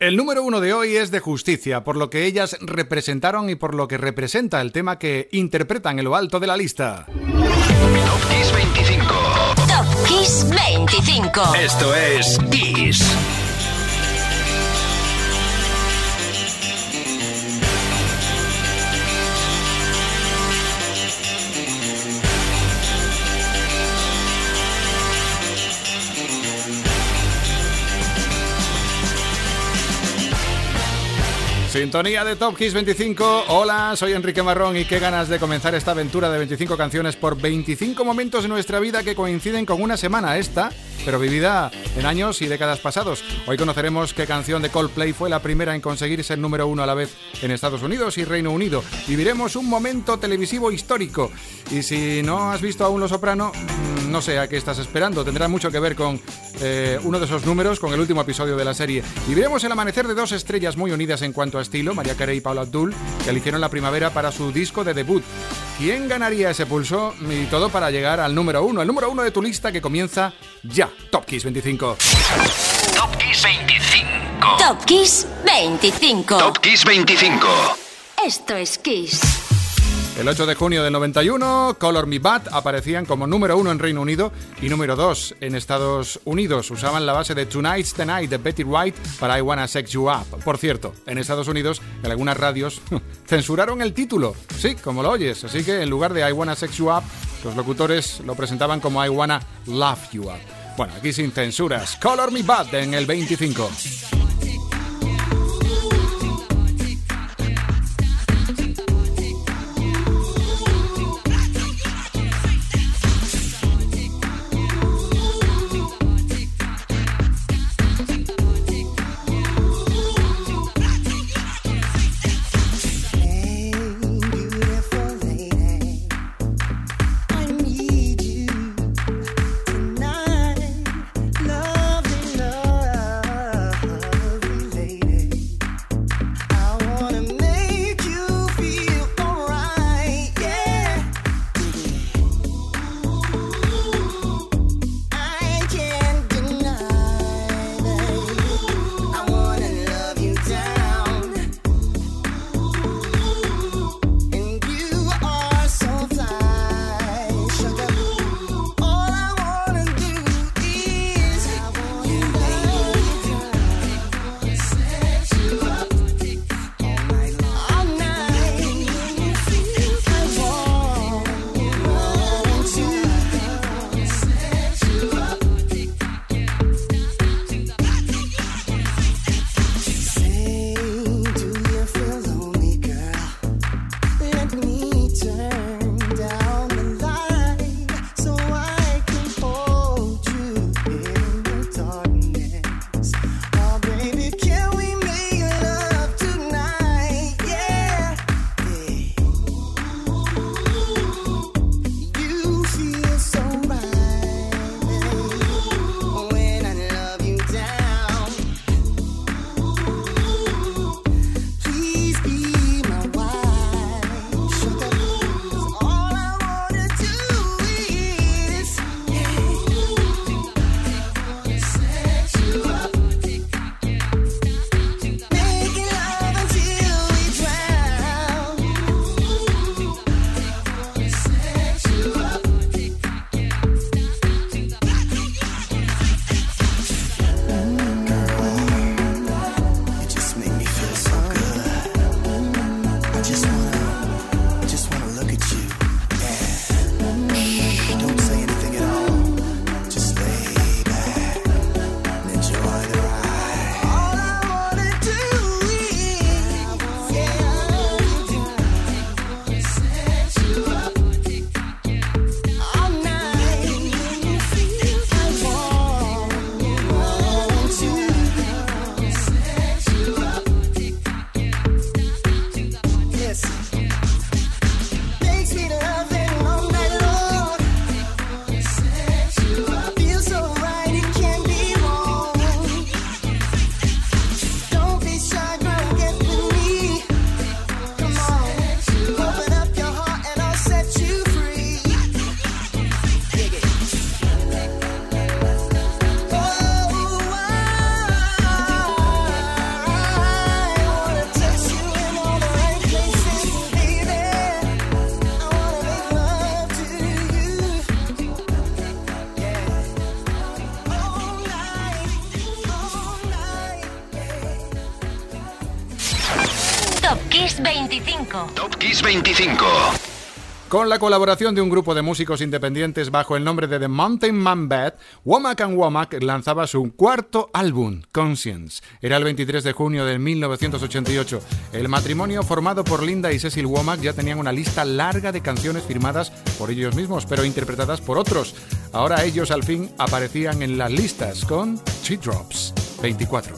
El número uno de hoy es de justicia, por lo que ellas representaron y por lo que representa el tema que interpretan en lo alto de la lista. Top Kiss 25. Top Kiss 25. Esto es Kiss. Sintonía de Top Kiss 25. Hola, soy Enrique Marrón y qué ganas de comenzar esta aventura de 25 canciones por 25 momentos de nuestra vida que coinciden con una semana esta, pero vivida en años y décadas pasados. Hoy conoceremos qué canción de Coldplay fue la primera en conseguir ser número uno a la vez en Estados Unidos y Reino Unido. Viviremos un momento televisivo histórico. Y si no has visto aún Los Soprano, no sé a qué estás esperando. Tendrá mucho que ver con eh, uno de esos números, con el último episodio de la serie. Viviremos el amanecer de dos estrellas muy unidas en cuanto a estilo, María Carey y Paula Abdul, que eligieron la primavera para su disco de debut. ¿Quién ganaría ese pulso? Y todo para llegar al número uno, el número uno de tu lista que comienza ya. Top Kiss 25. Top Kiss 25. Top Kiss 25. Top Kiss 25. Esto es Kiss. El 8 de junio del 91, Color Me Bad aparecían como número uno en Reino Unido y número dos en Estados Unidos. Usaban la base de Tonight's the Night de Betty White para I Wanna Sex You Up. Por cierto, en Estados Unidos, en algunas radios, censuraron el título. Sí, como lo oyes. Así que en lugar de I Wanna Sex You Up, los locutores lo presentaban como I Wanna Love You Up. Bueno, aquí sin censuras. Color Me Bad en el 25. 25. Top Kiss 25. Con la colaboración de un grupo de músicos independientes bajo el nombre de The Mountain Man Band, Womack and Womack lanzaba su cuarto álbum, Conscience. Era el 23 de junio de 1988. El matrimonio formado por Linda y Cecil Womack ya tenían una lista larga de canciones firmadas por ellos mismos, pero interpretadas por otros. Ahora ellos al fin aparecían en las listas con She Drops 24.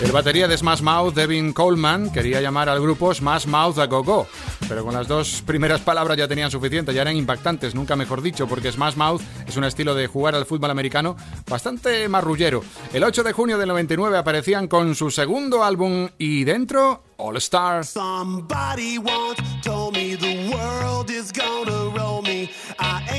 El batería de Smash Mouth, Devin Coleman, quería llamar al grupo Smash Mouth a Go Go, pero con las dos primeras palabras ya tenían suficiente, ya eran impactantes, nunca mejor dicho, porque Smash Mouth es un estilo de jugar al fútbol americano bastante marrullero. El 8 de junio del 99 aparecían con su segundo álbum y dentro All Star. Somebody once told me the world is gonna roll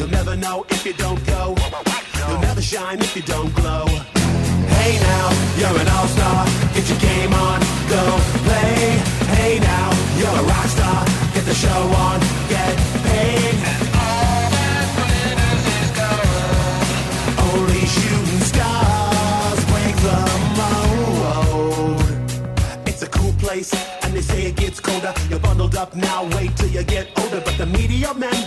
You'll never know if you don't go. You'll never shine if you don't glow. Hey now, you're an all-star. Get your game on, go play. Hey now, you're a rock star. Get the show on, get paid. And All that's when I go. Only shooting stars break the mold. It's a cool place, and they say it gets colder. You're bundled up now, wait till you get older. But the media men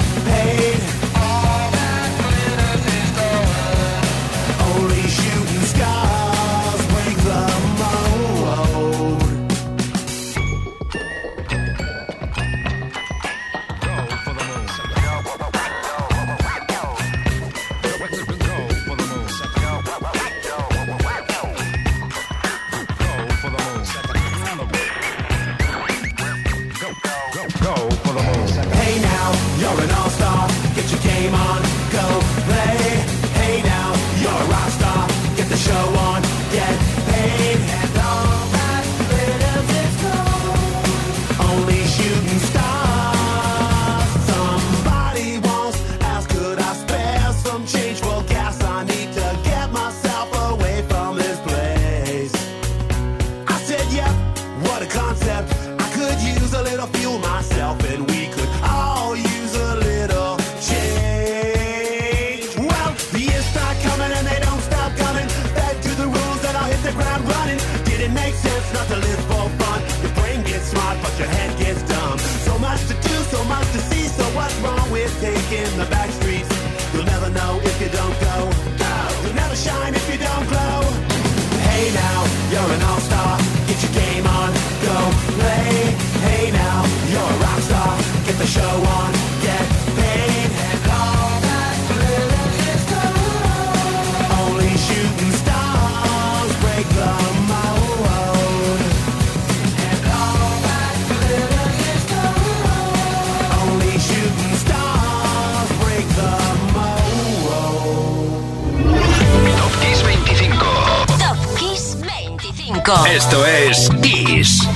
25. Esto es Kiss.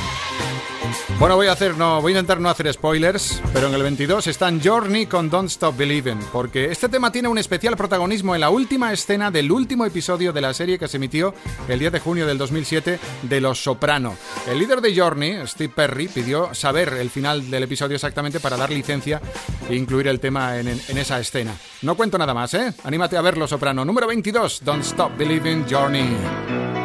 Bueno, voy a hacer, no, voy a intentar no hacer spoilers, pero en el 22 están Journey con Don't Stop Believing, porque este tema tiene un especial protagonismo en la última escena del último episodio de la serie que se emitió el 10 de junio del 2007 de Los Soprano. El líder de Journey, Steve Perry, pidió saber el final del episodio exactamente para dar licencia e incluir el tema en, en esa escena. No cuento nada más, ¿eh? Anímate a ver Los Soprano. Número 22, Don't Stop Believing Journey.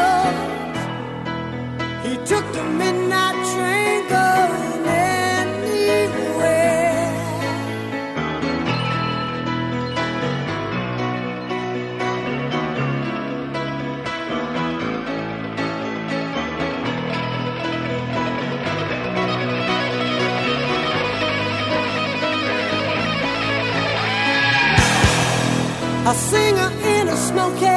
A singer in a smoky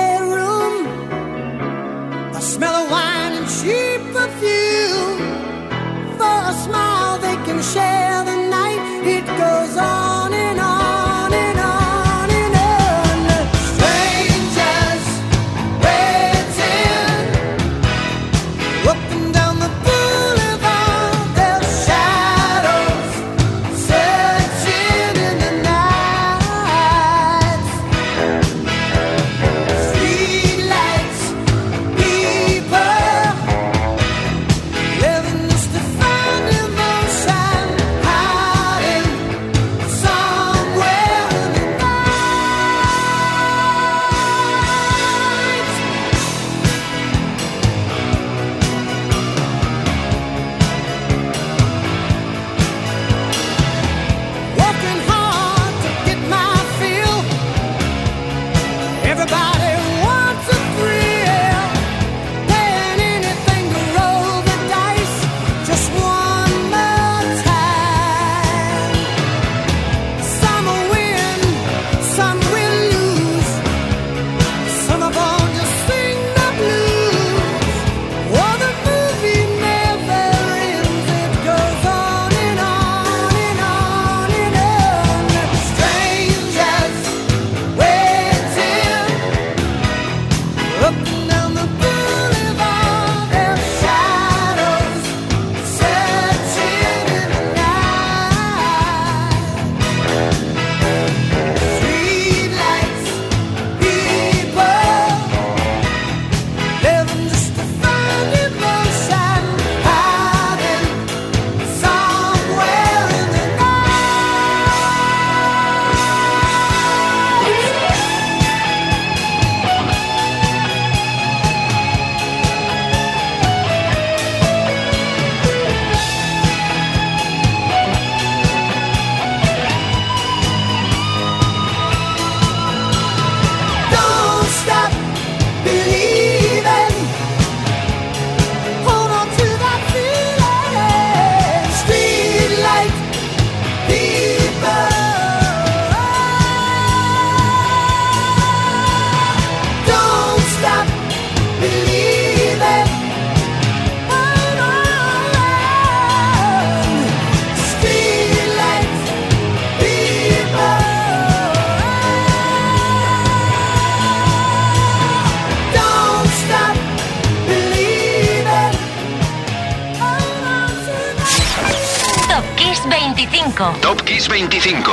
625.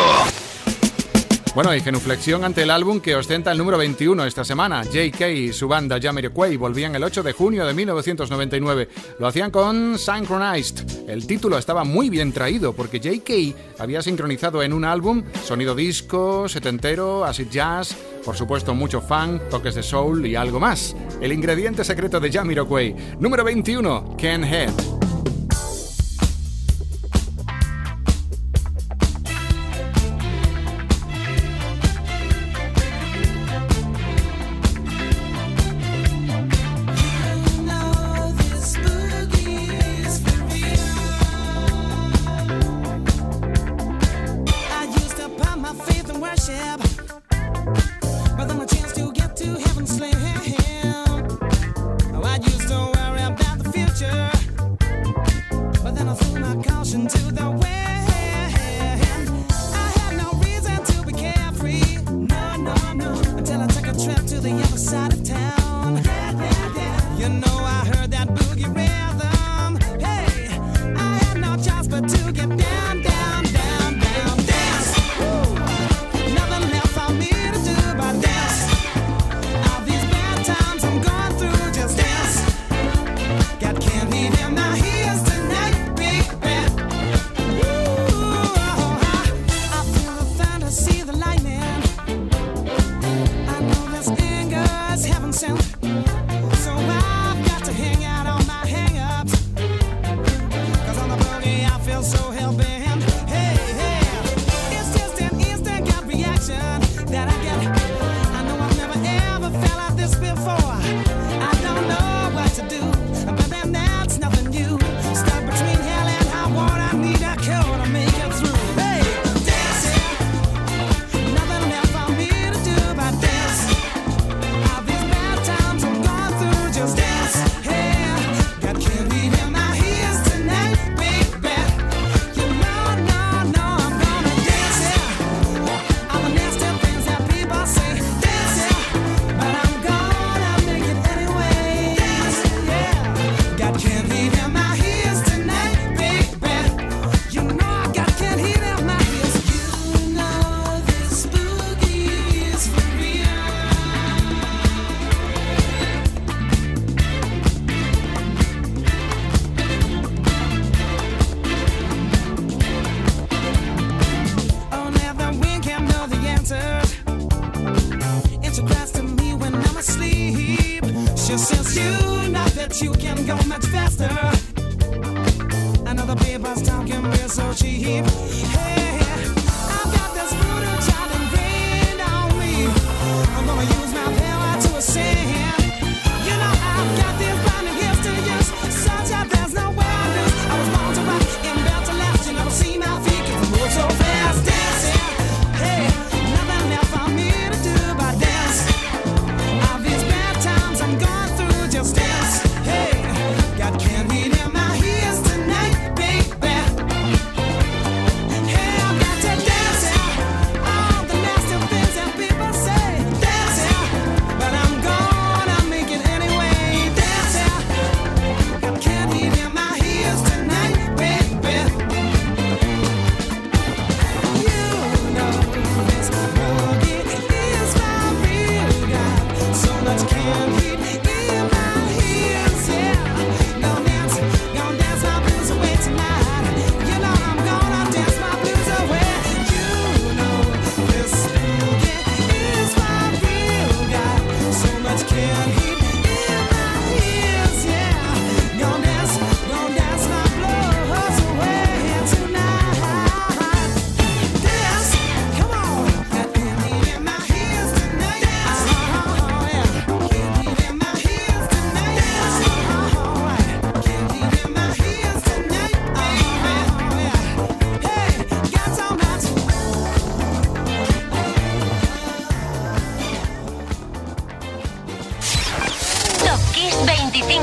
Bueno, y genuflexión ante el álbum que ostenta el número 21 esta semana. J.K. y su banda Jamiroquai volvían el 8 de junio de 1999. Lo hacían con Synchronized. El título estaba muy bien traído porque J.K. había sincronizado en un álbum sonido disco, setentero, acid jazz, por supuesto mucho funk, toques de soul y algo más. El ingrediente secreto de Jamiroquai. Número 21, Ken Head. just since you know that you can go much faster. Another paper's talking real so cheap. Hey.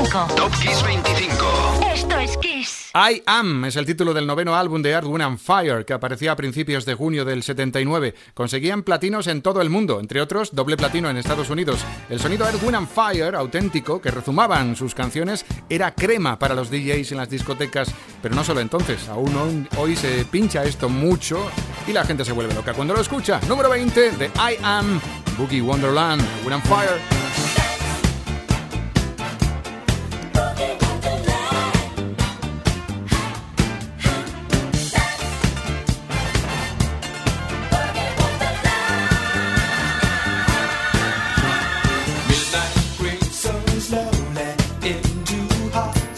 Top Kiss 25. Esto es Kiss. I Am es el título del noveno álbum de Earth, Wind and Fire, que aparecía a principios de junio del 79. Conseguían platinos en todo el mundo, entre otros doble platino en Estados Unidos. El sonido Earth, Wind and Fire, auténtico, que rezumaban sus canciones, era crema para los DJs en las discotecas. Pero no solo entonces, aún hoy se pincha esto mucho y la gente se vuelve loca cuando lo escucha. Número 20 de I Am, Boogie Wonderland, Wind and Fire. 好